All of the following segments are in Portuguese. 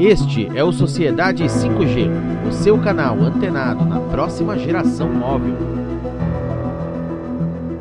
Este é o Sociedade 5G, o seu canal antenado na próxima geração móvel.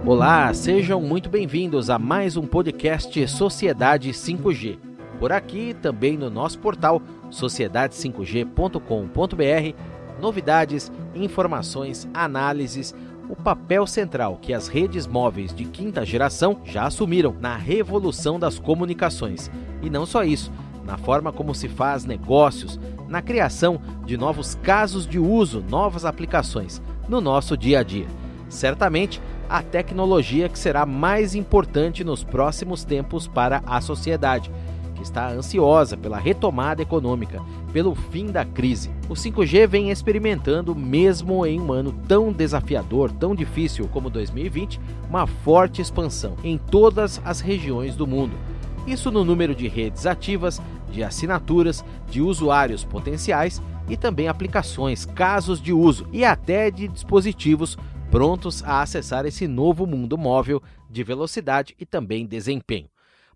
Olá, sejam muito bem-vindos a mais um podcast Sociedade 5G. Por aqui, também no nosso portal sociedade5g.com.br, novidades, informações, análises, o papel central que as redes móveis de quinta geração já assumiram na revolução das comunicações. E não só isso, na forma como se faz negócios, na criação de novos casos de uso, novas aplicações no nosso dia a dia. Certamente, a tecnologia que será mais importante nos próximos tempos para a sociedade, que está ansiosa pela retomada econômica, pelo fim da crise. O 5G vem experimentando, mesmo em um ano tão desafiador, tão difícil como 2020, uma forte expansão em todas as regiões do mundo. Isso no número de redes ativas, de assinaturas, de usuários potenciais e também aplicações, casos de uso e até de dispositivos prontos a acessar esse novo mundo móvel de velocidade e também desempenho.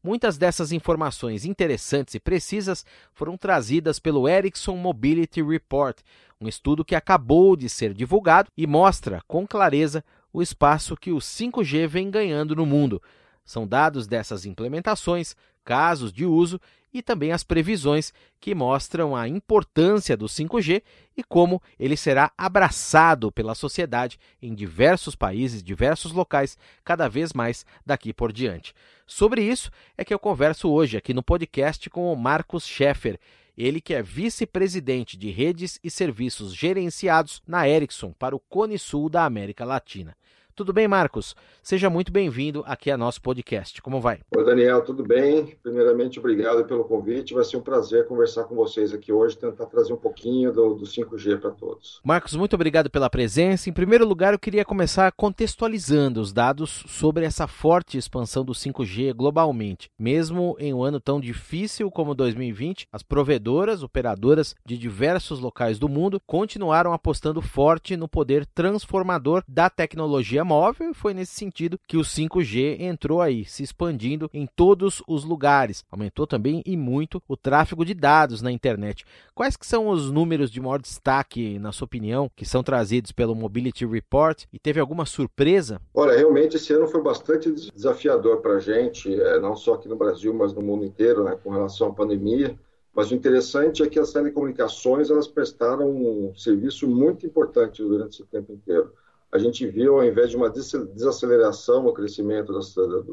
Muitas dessas informações interessantes e precisas foram trazidas pelo Ericsson Mobility Report, um estudo que acabou de ser divulgado e mostra com clareza o espaço que o 5G vem ganhando no mundo. São dados dessas implementações, casos de uso e também as previsões que mostram a importância do 5G e como ele será abraçado pela sociedade em diversos países, diversos locais, cada vez mais daqui por diante. Sobre isso é que eu converso hoje aqui no podcast com o Marcos Scheffer. Ele que é vice-presidente de redes e serviços gerenciados na Ericsson para o Cone Sul da América Latina. Tudo bem, Marcos? Seja muito bem-vindo aqui a nosso podcast. Como vai? Oi, Daniel, tudo bem? Primeiramente, obrigado pelo convite. Vai ser um prazer conversar com vocês aqui hoje, tentar trazer um pouquinho do, do 5G para todos. Marcos, muito obrigado pela presença. Em primeiro lugar, eu queria começar contextualizando os dados sobre essa forte expansão do 5G globalmente. Mesmo em um ano tão difícil como 2020, as provedoras, operadoras de diversos locais do mundo continuaram apostando forte no poder transformador da tecnologia móvel e foi nesse sentido que o 5G entrou aí, se expandindo em todos os lugares. Aumentou também e muito o tráfego de dados na internet. Quais que são os números de maior destaque, na sua opinião, que são trazidos pelo Mobility Report? E teve alguma surpresa? Olha, realmente esse ano foi bastante desafiador para a gente, é, não só aqui no Brasil, mas no mundo inteiro, né, com relação à pandemia. Mas o interessante é que as telecomunicações elas prestaram um serviço muito importante durante esse tempo inteiro a gente viu, ao invés de uma desaceleração no crescimento do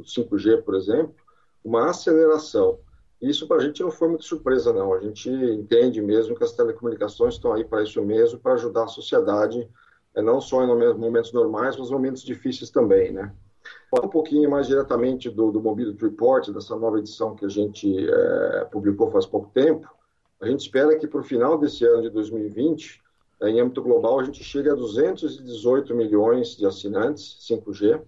5G, por exemplo, uma aceleração. Isso para a gente não foi muito surpresa, não. A gente entende mesmo que as telecomunicações estão aí para isso mesmo, para ajudar a sociedade, é, não só em momentos normais, mas momentos difíceis também, né? Um pouquinho mais diretamente do, do Mobility Report, dessa nova edição que a gente é, publicou faz pouco tempo, a gente espera que para o final desse ano de 2020 em âmbito global, a gente chega a 218 milhões de assinantes 5G,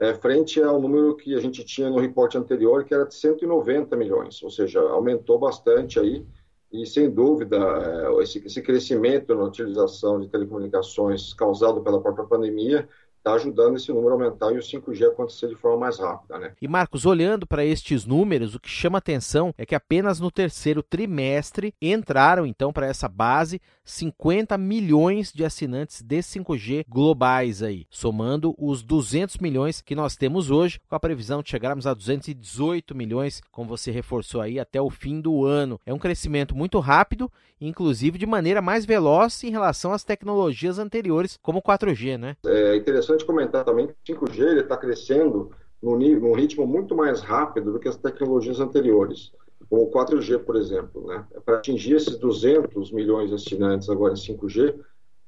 é, frente ao número que a gente tinha no reporte anterior, que era de 190 milhões, ou seja, aumentou bastante aí, e sem dúvida, é, esse, esse crescimento na utilização de telecomunicações causado pela própria pandemia está ajudando esse número a aumentar e o 5G acontecer de forma mais rápida. Né? E Marcos, olhando para estes números, o que chama atenção é que apenas no terceiro trimestre entraram então para essa base 50 milhões de assinantes de 5G globais aí, somando os 200 milhões que nós temos hoje, com a previsão de chegarmos a 218 milhões, como você reforçou aí, até o fim do ano. É um crescimento muito rápido, inclusive de maneira mais veloz em relação às tecnologias anteriores, como o 4G, né? É interessante comentar também que o 5G está crescendo num, num ritmo muito mais rápido do que as tecnologias anteriores como o 4G, por exemplo. Né? Para atingir esses 200 milhões de assinantes agora em 5G,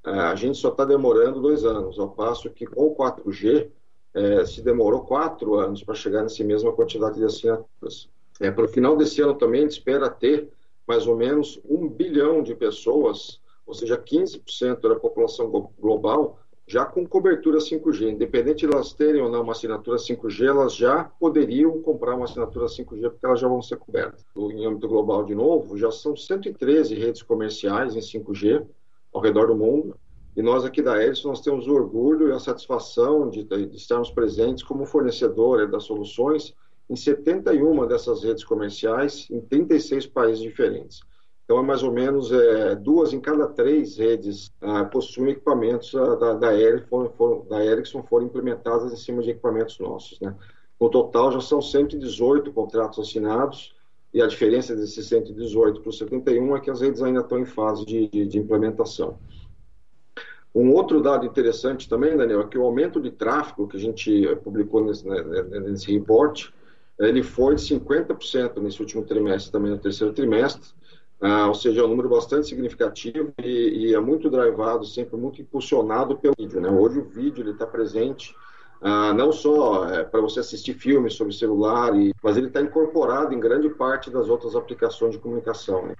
é, a gente só está demorando dois anos, ao passo que com o 4G é, se demorou quatro anos para chegar nessa mesma quantidade de assinaturas. É, para o final desse ano também a gente espera ter mais ou menos um bilhão de pessoas, ou seja, 15% da população global já com cobertura 5G. Independente de elas terem ou não uma assinatura 5G, elas já poderiam comprar uma assinatura 5G porque elas já vão ser cobertas. Em âmbito global, de novo, já são 113 redes comerciais em 5G ao redor do mundo. E nós aqui da Edison, nós temos o orgulho e a satisfação de, de estarmos presentes como fornecedor das soluções em 71 dessas redes comerciais em 36 países diferentes. Então, é mais ou menos é, duas em cada três redes ah, possuem equipamentos ah, da, da, Ericsson, foram, da Ericsson foram implementadas em cima de equipamentos nossos. Né? No total, já são 118 contratos assinados, e a diferença desses 118 para os 71 é que as redes ainda estão em fase de, de, de implementação. Um outro dado interessante também, Daniel, é que o aumento de tráfego que a gente publicou nesse, né, nesse report, ele foi de 50% nesse último trimestre, também no terceiro trimestre, ah, ou seja, é um número bastante significativo e, e, é muito drivado, sempre muito impulsionado pelo vídeo. Né? Hoje o vídeo está presente ah, não só é, para você assistir filmes sobre celular, e, mas ele está incorporado em grande parte das outras aplicações de comunicação. Né?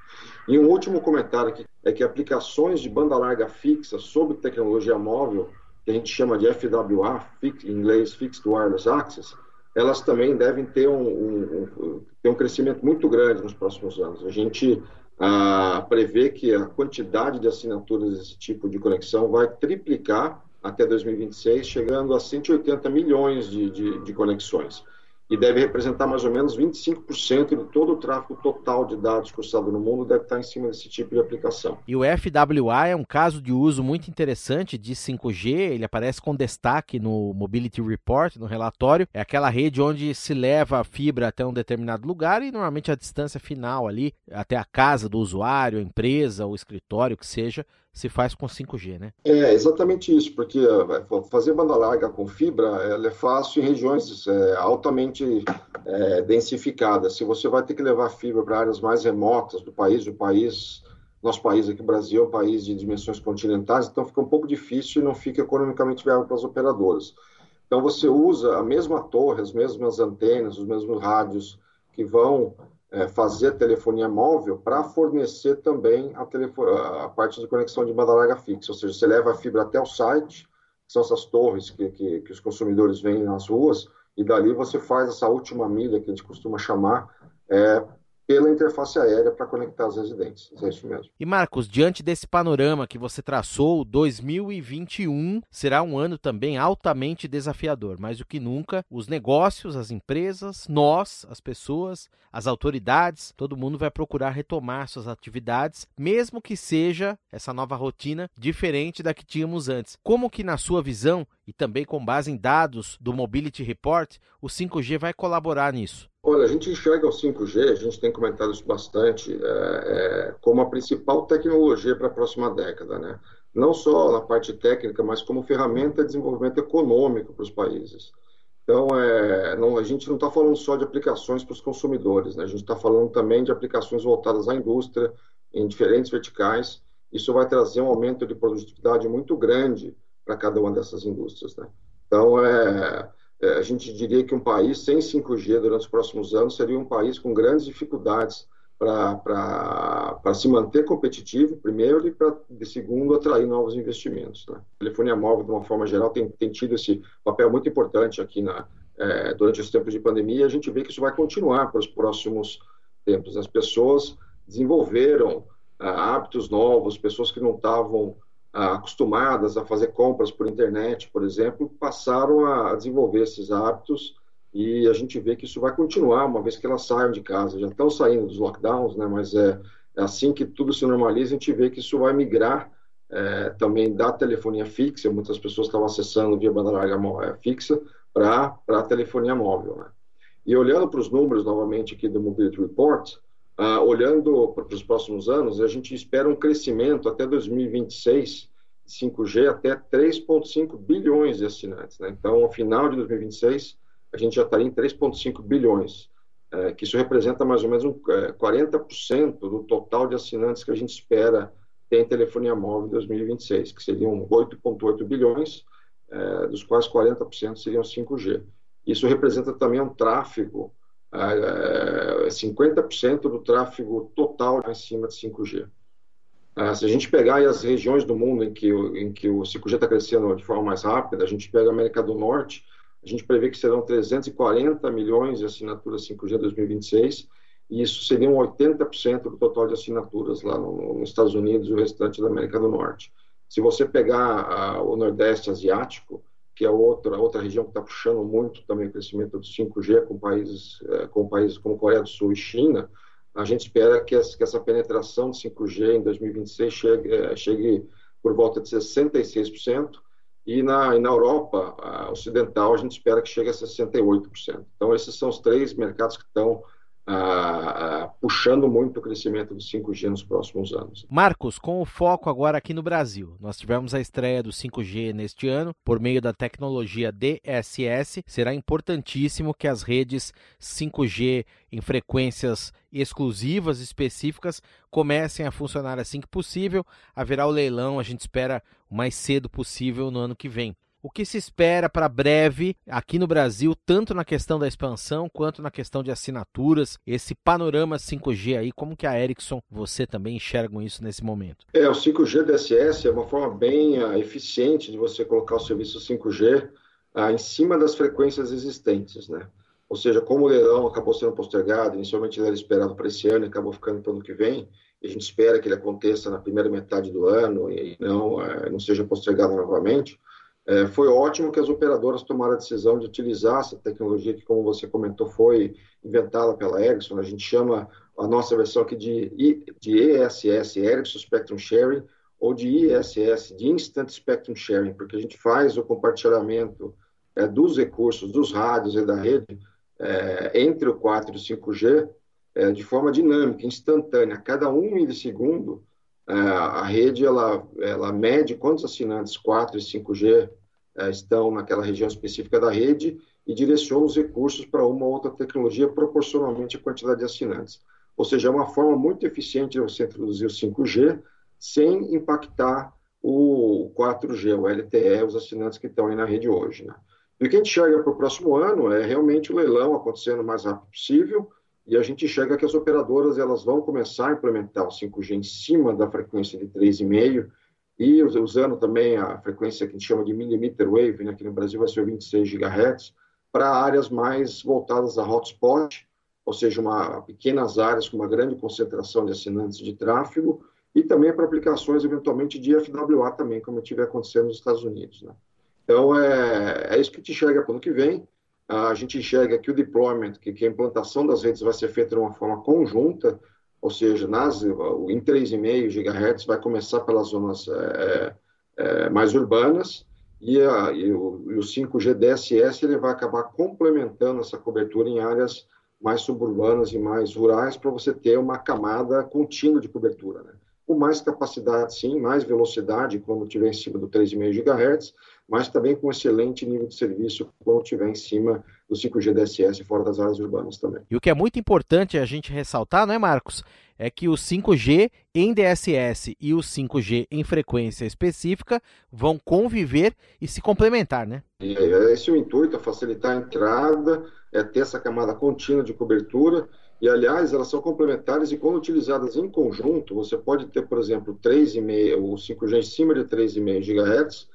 E um último comentário aqui é que aplicações de banda larga fixa sobre tecnologia móvel, que a gente chama de FWA, em inglês Fixed Wireless Access, elas também devem ter um, um, um, ter um crescimento muito grande nos próximos anos. A gente ah, prevê que a quantidade de assinaturas desse tipo de conexão vai triplicar até 2026, chegando a 180 milhões de, de, de conexões e deve representar mais ou menos 25% de todo o tráfego total de dados cruzado no mundo deve estar em cima desse tipo de aplicação. E o FWA é um caso de uso muito interessante de 5G, ele aparece com destaque no Mobility Report, no relatório. É aquela rede onde se leva a fibra até um determinado lugar e normalmente a distância final ali, até a casa do usuário, a empresa, o escritório, que seja, se faz com 5G, né? É, exatamente isso, porque é, fazer banda larga com fibra ela é fácil em regiões é, altamente é, densificadas. Se você vai ter que levar fibra para áreas mais remotas do país, o país, nosso país aqui, Brasil, é um país de dimensões continentais, então fica um pouco difícil e não fica economicamente viável para as operadoras. Então você usa a mesma torre, as mesmas antenas, os mesmos rádios que vão é, fazer telefonia móvel para fornecer também a, a, parte de conexão de banda larga fixa, ou seja, você leva a fibra até o site, que são essas torres que, que, que os consumidores veem nas ruas, e dali você faz essa última milha que a gente costuma chamar é, pela interface aérea para conectar as residências. É isso mesmo. E Marcos, diante desse panorama que você traçou, 2021 será um ano também altamente desafiador. Mais do que nunca, os negócios, as empresas, nós, as pessoas, as autoridades, todo mundo vai procurar retomar suas atividades, mesmo que seja essa nova rotina diferente da que tínhamos antes. Como que na sua visão e também com base em dados do Mobility Report, o 5G vai colaborar nisso? Olha, a gente enxerga o 5G, a gente tem comentado isso bastante, é, é, como a principal tecnologia para a próxima década, né? Não só na parte técnica, mas como ferramenta de desenvolvimento econômico para os países. Então, é, não, a gente não está falando só de aplicações para os consumidores, né? a gente está falando também de aplicações voltadas à indústria, em diferentes verticais. Isso vai trazer um aumento de produtividade muito grande para cada uma dessas indústrias. Né? Então, é, a gente diria que um país sem 5G durante os próximos anos seria um país com grandes dificuldades para se manter competitivo, primeiro, e para, de segundo, atrair novos investimentos. Né? A telefonia móvel, de uma forma geral, tem, tem tido esse papel muito importante aqui na, é, durante os tempos de pandemia, e a gente vê que isso vai continuar para os próximos tempos. As pessoas desenvolveram ah, hábitos novos, pessoas que não estavam acostumadas a fazer compras por internet, por exemplo, passaram a desenvolver esses hábitos e a gente vê que isso vai continuar uma vez que elas saiam de casa. Já estão saindo dos lockdowns, né? Mas é, é assim que tudo se normaliza, a gente vê que isso vai migrar é, também da telefonia fixa. Muitas pessoas estavam acessando via banda larga é, fixa para a telefonia móvel. Né? E olhando para os números novamente aqui do Mobility Report, ah, olhando para os próximos anos, a gente espera um crescimento até 2026 de 5G até 3,5 bilhões de assinantes. Né? Então, ao final de 2026, a gente já estaria em 3,5 bilhões, é, que isso representa mais ou menos um, é, 40% do total de assinantes que a gente espera ter em telefonia móvel em 2026, que seriam 8,8 bilhões, é, dos quais 40% seriam 5G. Isso representa também um tráfego 50% do tráfego total em cima de 5G. Ah, se a gente pegar as regiões do mundo em que, em que o 5G está crescendo de forma mais rápida, a gente pega a América do Norte, a gente prevê que serão 340 milhões de assinaturas 5G em 2026, e isso seriam 80% do total de assinaturas lá no, nos Estados Unidos e o restante da América do Norte. Se você pegar uh, o Nordeste Asiático, que é outra, outra região que está puxando muito também o crescimento do 5G com países, eh, com países como Coreia do Sul e China, a gente espera que, essa penetração de 5G em 2026 chegue, eh, chegue por volta de 66%, e na, e na Europa ocidental a gente espera que chegue a 68%. Então, esses são os três mercados que estão puxando muito o crescimento do 5G nos próximos anos. Marcos, com o foco agora aqui no Brasil, nós tivemos a estreia do 5G neste ano por meio da tecnologia DSS. Será importantíssimo que as redes 5G em frequências exclusivas, específicas, comecem a funcionar assim que possível. Haverá o leilão, a gente espera o mais cedo possível no ano que vem o que se espera para breve aqui no Brasil, tanto na questão da expansão quanto na questão de assinaturas, esse panorama 5G aí, como que a Ericsson, você também enxergam isso nesse momento? É, o 5G DSS é uma forma bem uh, eficiente de você colocar o serviço 5G uh, ah, em cima das frequências existentes, né? Ou seja, como o leilão acabou sendo postergado, inicialmente ele era esperado para esse ano e acabou ficando para o ano que vem, e a gente espera que ele aconteça na primeira metade do ano e não, uh, não seja postergado novamente, é, foi ótimo que as operadoras tomaram a decisão de utilizar essa tecnologia que, como você comentou, foi inventada pela Ericsson. A gente chama a nossa versão aqui de, de ESS, Ericsson Spectrum Sharing, ou de ISS, de Instant Spectrum Sharing, porque a gente faz o compartilhamento é, dos recursos, dos rádios e da rede é, entre o 4 e o 5G é, de forma dinâmica, instantânea. A cada um milissegundo, é, a rede ela, ela mede quantos assinantes 4 e 5G é, estão naquela região específica da rede e direciona os recursos para uma ou outra tecnologia proporcionalmente à quantidade de assinantes. Ou seja, é uma forma muito eficiente de você introduzir o 5G sem impactar o 4G, o LTE, os assinantes que estão aí na rede hoje. Né? E o que a gente enxerga para o próximo ano é realmente o leilão acontecendo o mais rápido possível, e a gente enxerga que as operadoras elas vão começar a implementar o 5G em cima da frequência de 3,5 e usando também a frequência que a gente chama de millimeter wave, né, que no Brasil vai ser 26 GHz, para áreas mais voltadas a hotspot, ou seja, uma, pequenas áreas com uma grande concentração de assinantes de tráfego, e também para aplicações, eventualmente, de FWA também, como estiver acontecendo nos Estados Unidos. Né? Então, é, é isso que gente enxerga para o ano que vem. A gente enxerga que o deployment, que, que a implantação das redes vai ser feita de uma forma conjunta, ou seja, nas, em 3,5 GHz vai começar pelas zonas é, é, mais urbanas e, a, e, o, e, o, 5G DSS ele vai acabar complementando essa cobertura em áreas mais suburbanas e mais rurais para você ter uma camada contínua de cobertura. Né? Com mais capacidade, sim, mais velocidade quando estiver em cima do 3,5 GHz, mas também com excelente nível de serviço quando estiver em cima do 5G DSS fora das áreas urbanas também. E o que é muito importante a gente ressaltar, não é, Marcos? É que o 5G em DSS e o 5G em frequência específica vão conviver e se complementar, né? E é esse é o intuito, é facilitar a entrada, é ter essa camada contínua de cobertura. E, aliás, elas são complementares e, quando utilizadas em conjunto, você pode ter, por exemplo, 3,5, o 5G em cima de 3,5 GHz,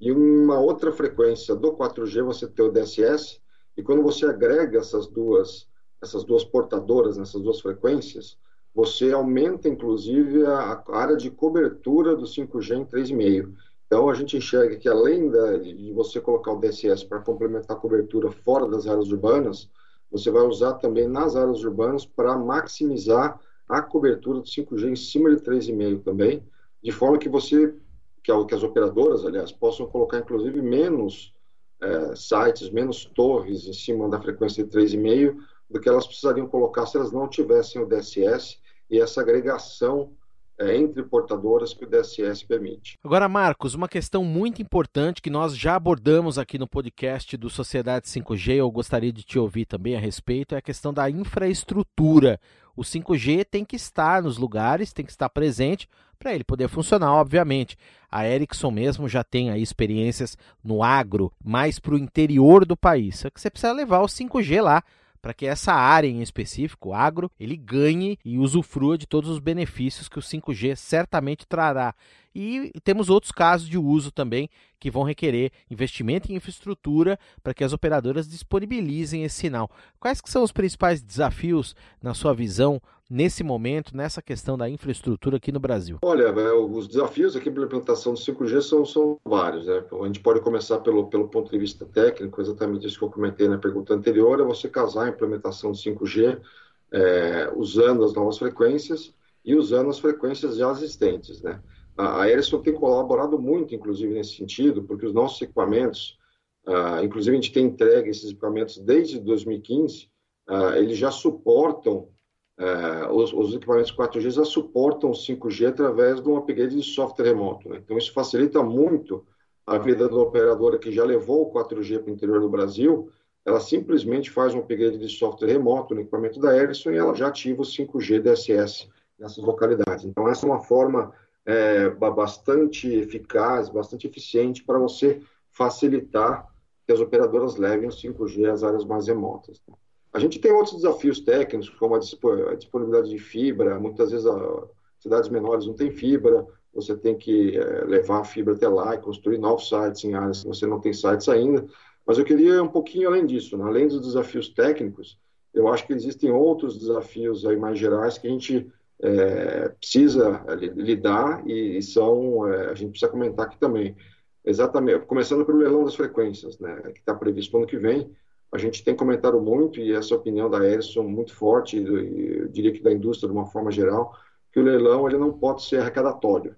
e uma outra frequência do 4G você tem o DSS, e quando você agrega essas duas, essas duas portadoras nessas duas frequências, você aumenta inclusive a, área de cobertura do 5G em 3,5. Então a gente enxerga que além da, de você colocar o DSS para complementar a cobertura fora das áreas urbanas, você vai usar também nas áreas urbanas para maximizar a cobertura do 5G em cima de 3,5 também, de forma que você que as operadoras, aliás, possam colocar inclusive menos é, sites, menos torres em cima da frequência de 3,5 do que elas precisariam colocar se elas não tivessem o DSS e essa agregação é, entre portadoras que o DSS permite. Agora, Marcos, uma questão muito importante que nós já abordamos aqui no podcast do Sociedade 5G, eu gostaria de te ouvir também a respeito, é a questão da infraestrutura. O 5G tem que estar nos lugares, tem que estar presente para ele poder funcionar, obviamente. A Ericsson mesmo já tem aí experiências no agro, mais para o interior do país. Só que você precisa levar o 5G lá para que essa área em específico, o agro, ele ganhe e usufrua de todos os benefícios que o 5G certamente trará. E temos outros casos de uso também que vão requerer investimento em infraestrutura para que as operadoras disponibilizem esse sinal. Quais que são os principais desafios, na sua visão, nesse momento, nessa questão da infraestrutura aqui no Brasil? Olha, é, os desafios aqui para a implantação do 5G são, são vários. Né? A gente pode começar pelo, pelo ponto de vista técnico, exatamente isso que eu comentei na pergunta anterior, é você casar a implementação do 5G é, usando as novas frequências e usando as frequências já existentes, né? A, Ericsson tem colaborado muito, inclusive, nesse sentido, porque os nossos equipamentos, uh, inclusive a gente tem entregue esses equipamentos desde 2015, uh, eles já suportam, uh, os, os, equipamentos 4G já suportam 5G através de um upgrade de software remoto. Né? Então, isso facilita muito a vida da operadora que já levou o 4G para o interior do Brasil, ela simplesmente faz um upgrade de software remoto no equipamento da Ericsson e ela já ativa o 5G DSS nessas localidades. Então, essa é uma forma é, bastante eficaz, bastante eficiente para você facilitar que as operadoras levem o 5G às áreas mais remotas. Né? A gente tem outros desafios técnicos, como a disponibilidade de fibra. Muitas vezes, as cidades menores não têm fibra, você tem que é, levar a fibra até lá e construir novos sites em áreas que você não tem sites ainda. Mas eu queria um pouquinho além disso, né? além dos desafios técnicos, eu acho que existem outros desafios aí mais gerais que a gente é, precisa lidar e, e são, é, a gente precisa comentar aqui também. Exatamente, começando pelo leilão das frequências, né, que está previsto para o ano que vem, a gente tem comentado muito, e essa opinião da Edson muito forte, eu diria que da indústria de uma forma geral, que o leilão ele não pode ser arrecadatório,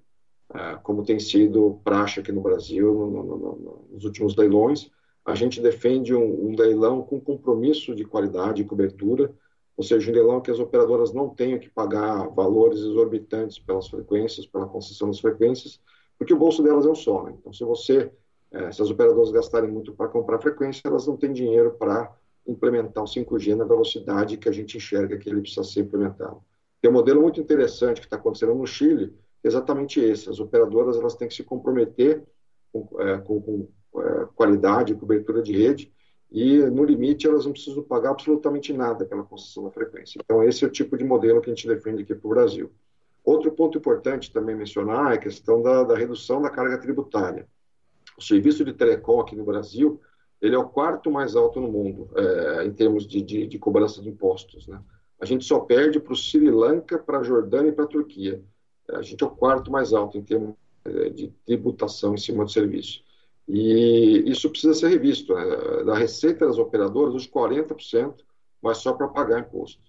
é, como tem sido praxe aqui no Brasil no, no, no, nos últimos leilões. A gente defende um, um leilão com compromisso de qualidade e cobertura, ou seja, um leilão que as operadoras não tenham que pagar valores exorbitantes pelas frequências, pela concessão das frequências, porque o bolso delas é um só. Né? Então, se você, é, se as operadoras gastarem muito para comprar frequência, elas não têm dinheiro para implementar o 5G na velocidade que a gente enxerga que ele precisa ser implementado. Tem um modelo muito interessante que está acontecendo no Chile, exatamente esse. As operadoras elas têm que se comprometer com, é, com, com é, qualidade, cobertura de rede, e, no limite, elas não precisam pagar absolutamente nada pela concessão da frequência. Então, esse é o tipo de modelo que a gente defende aqui para o Brasil. Outro ponto importante também mencionar é a questão da, da, redução da carga tributária. O serviço de telecom aqui no Brasil, ele é o quarto mais alto no mundo, é, em termos de, de, de, cobrança de impostos. Né? A gente só perde para o Sri Lanka, para a Jordânia e para a Turquia. A gente é o quarto mais alto em termos é, de tributação em cima do serviço. E isso precisa ser revisto. Da receita das operadoras, os 40% vai só para pagar imposto.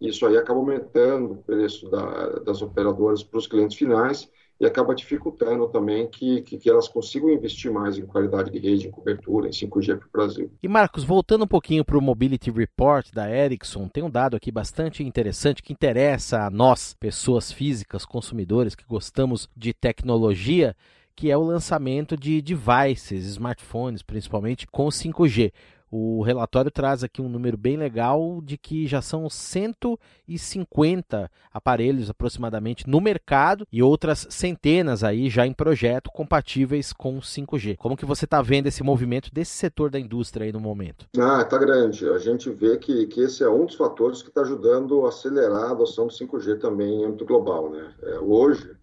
Isso aí acaba aumentando o preço da, das operadoras para os clientes finais e acaba dificultando também que, que, que, elas consigam investir mais em qualidade de rede, em cobertura, em 5G para o Brasil. E Marcos, voltando um pouquinho para o Mobility Report da Ericsson, tem um dado aqui bastante interessante que interessa a nós, pessoas físicas, consumidores que gostamos de tecnologia que é o lançamento de devices, smartphones principalmente, com 5G. O relatório traz aqui um número bem legal de que já são 150 aparelhos aproximadamente no mercado e outras centenas aí já em projeto compatíveis com 5G. Como que você está vendo esse movimento desse setor da indústria aí no momento? Ah, está grande. A gente vê que, que esse é um dos fatores que está ajudando a acelerar a adoção do 5G também em âmbito global. Né? É, hoje,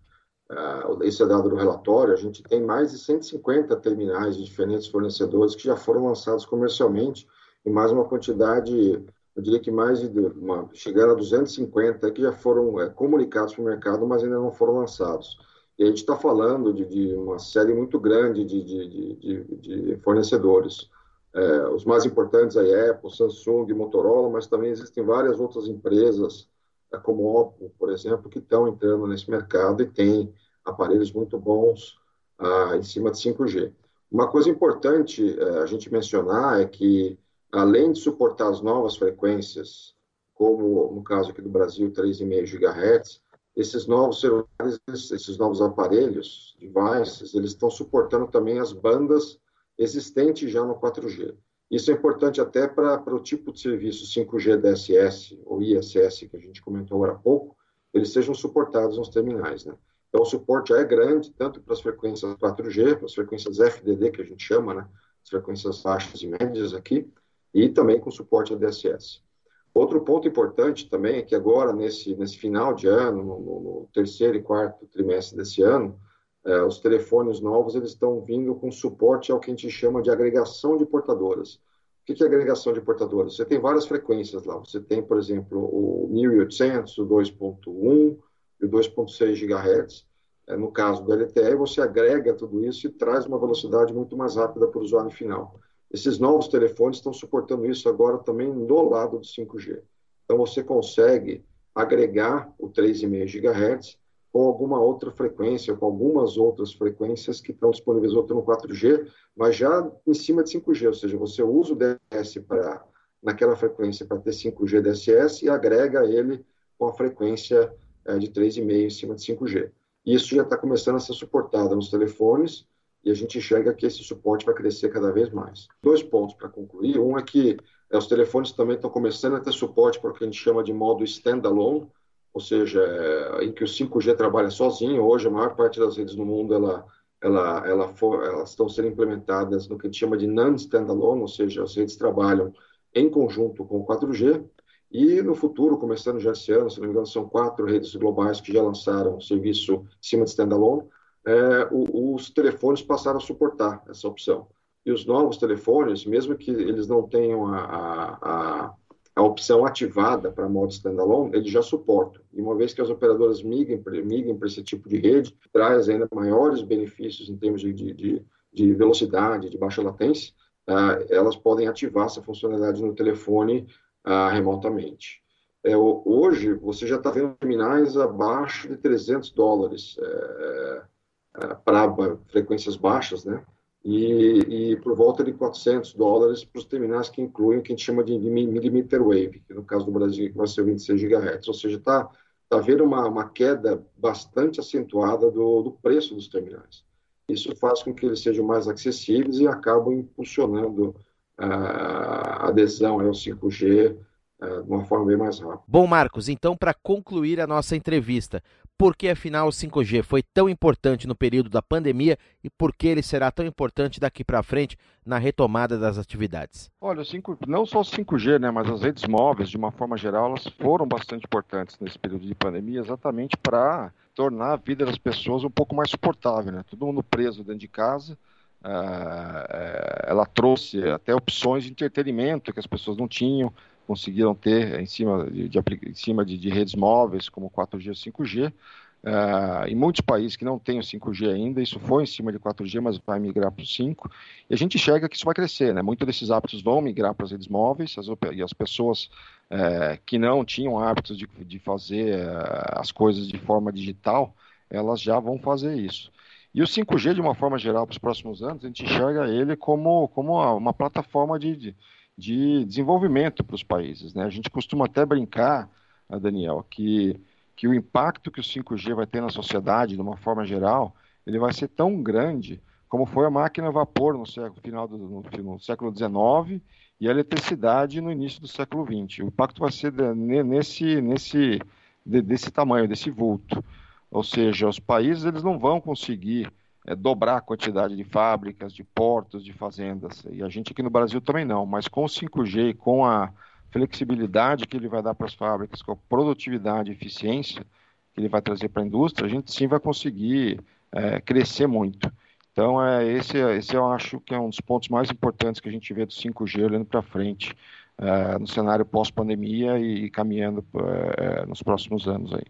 uh, esse é dado do relatório, a gente tem mais de 150 terminais de diferentes fornecedores que já foram lançados comercialmente e mais uma quantidade, eu diria que mais de uma, chegando a 250 que já foram é, comunicados para o mercado, mas ainda não foram lançados. E a gente está falando de, de, uma série muito grande de, de, de fornecedores. É, os mais importantes aí, Apple, Samsung, Motorola, mas também existem várias outras empresas como Oppo, por exemplo, que estão entrando nesse mercado e tem aparelhos muito bons ah, em cima de 5G. Uma coisa importante eh, a gente mencionar é que, além de suportar as novas frequências, como no caso aqui do Brasil, 3,5 GHz, esses novos celulares, esses novos aparelhos, devices, eles estão suportando também as bandas existentes já no 4G. Isso é importante até para o tipo de serviço 5G DSS ou ISS, que a gente comentou agora há pouco, eles sejam suportados nos terminais. Né? Então, o suporte é grande, tanto para as frequências 4G, para as frequências FDD, que a gente chama, né? as frequências baixas e médias aqui, e também com suporte a DSS. Outro ponto importante também é que agora, nesse, nesse final de ano, no, no terceiro e quarto trimestre desse ano, é, os telefones novos eles estão vindo com suporte ao que a gente chama de agregação de portadoras. O que é agregação de portadoras? Você tem várias frequências lá. Você tem, por exemplo, o 1800, o 2.1 e o 2.6 GHz. É, no caso do LTE, você agrega tudo isso e traz uma velocidade muito mais rápida para o usuário final. Esses novos telefones estão suportando isso agora também do lado do 5G. Então, você consegue agregar o 3,5 GHz com alguma outra frequência, com algumas outras frequências que estão disponíveis outro no 4G, mas já em cima de 5G, ou seja, você usa o DS para naquela frequência para ter 5G DSS e agrega ele com a frequência é, de 3,5 em cima de 5G. Isso já está começando a ser suportado nos telefones e a gente enxerga que esse suporte vai crescer cada vez mais. Dois pontos para concluir. Um é que é, os telefones também estão começando a ter suporte para o que a gente chama de modo standalone, ou seja, é, em que o 5G trabalha sozinho. Hoje, a maior parte das redes no mundo ela, ela, ela for, elas estão sendo implementadas no que a gente chama de non-standalone, ou seja, as redes trabalham em conjunto com o 4G. E no futuro, começando já esse ano, se não me engano, são quatro redes globais que já lançaram o serviço em cima de standalone, é, os telefones passaram a suportar essa opção. E os novos telefones, mesmo que eles não tenham a, a, a opção ativada para modo standalone, eles já suportam. E uma vez que as operadoras migrem, migrem para esse tipo de rede, traz ainda maiores benefícios em termos de, de, de velocidade, de baixa latência, uh, elas podem ativar essa funcionalidade no telefone uh, remotamente. É, hoje, você já está vendo terminais abaixo de 300 dólares é, é, para frequências baixas, né? E, e, por volta de 400 dólares para os terminais que incluem o que a gente chama de millimeter wave, que no caso do Brasil vai ser 26 GHz. Ou seja, está tá havendo uma, uma queda bastante acentuada do, do preço dos terminais. Isso faz com que eles sejam mais acessíveis e acabam impulsionando a adesão ao 5G é, de uma forma bem mais rápida. Bom, Marcos, então para concluir a nossa entrevista, por que afinal o 5G foi tão importante no período da pandemia e por que ele será tão importante daqui para frente na retomada das atividades? Olha, 5, não só o 5G, né, mas as redes móveis, de uma forma geral, elas foram bastante importantes nesse período de pandemia, exatamente para tornar a vida das pessoas um pouco mais suportável, né? Todo mundo preso dentro de casa. Uh, ela trouxe até opções de entretenimento que as pessoas não tinham, conseguiram ter em cima de, de em cima de, de, redes móveis como 4G e 5G. Uh, em muitos países que não têm o 5G ainda, isso foi em cima de 4G, mas vai migrar para o 5. E a gente enxerga que isso vai crescer, né? Muitos desses hábitos vão migrar para as redes móveis, as, e as pessoas uh, que não tinham hábitos de, de fazer uh, as coisas de forma digital, elas já vão fazer isso. E o 5G, de uma forma geral, para os próximos anos, a gente enxerga ele como, como uma plataforma de, de de desenvolvimento para os países. Né? A gente costuma até brincar, né, Daniel, que, que o impacto que o 5G vai ter na sociedade, de uma forma geral, ele vai ser tão grande como foi a máquina a vapor no, século, final do, no, no século XIX e a eletricidade no início do século XX. O impacto vai ser nesse, nesse, de, desse tamanho, desse vulto. Ou seja, os países eles não vão conseguir é, dobrar a quantidade de fábricas, de portos, de fazendas. E a gente aqui no Brasil também não, mas com o 5G, com a flexibilidade que ele vai dar para as fábricas, com a produtividade e eficiência que ele vai trazer para a indústria, a gente sim vai conseguir é, crescer muito. Então, é, esse, esse eu acho que é um dos pontos mais importantes que a gente vê do 5G olhando para frente é, no cenário pós-pandemia e, e caminhando é, nos próximos anos aí.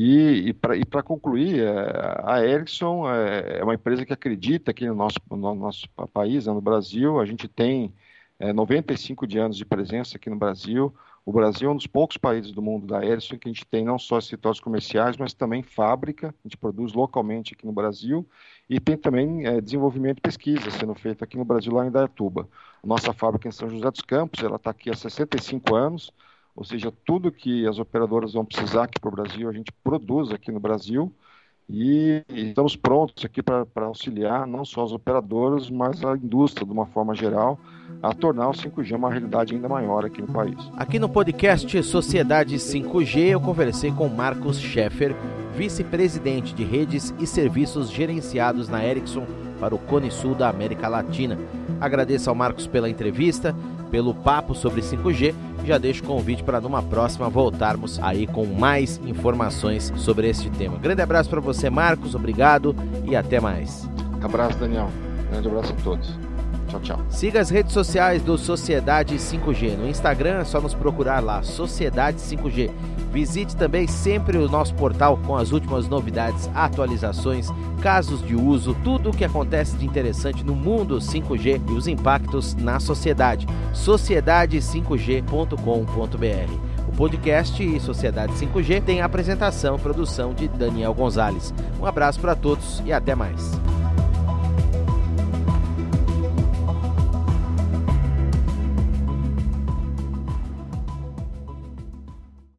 E, e para concluir, é, a Ericsson é, é uma empresa que acredita aqui no nosso, no nosso país, né, no Brasil. A gente tem é, 95 de anos de presença aqui no Brasil. O Brasil é um dos poucos países do mundo da Ericsson que a gente tem não só escritórios comerciais, mas também fábrica. A gente produz localmente aqui no Brasil e tem também é, desenvolvimento e pesquisa sendo feito aqui no Brasil, lá em Dayatuba. Nossa fábrica em São José dos Campos, ela está aqui há 65 anos ou seja, tudo que as operadoras vão precisar aqui para o Brasil, a gente produz aqui no Brasil e estamos prontos aqui para auxiliar não só as operadoras, mas a indústria de uma forma geral a tornar o 5G uma realidade ainda maior aqui no país. Aqui no podcast Sociedade 5G eu conversei com Marcos Scheffer, vice-presidente de redes e serviços gerenciados na Ericsson para o Cone Sul da América Latina. Agradeço ao Marcos pela entrevista pelo papo sobre 5G. Já deixo o convite para numa próxima voltarmos aí com mais informações sobre este tema. Grande abraço para você, Marcos. Obrigado e até mais. Abraço, Daniel. Grande abraço a todos. Tchau, tchau. Siga as redes sociais do Sociedade 5G. No Instagram é só nos procurar lá, Sociedade 5G. Visite também sempre o nosso portal com as últimas novidades, atualizações, casos de uso, tudo o que acontece de interessante no mundo 5G e os impactos na sociedade. Sociedade5G.com.br O podcast e Sociedade 5G tem a apresentação e produção de Daniel Gonzalez. Um abraço para todos e até mais.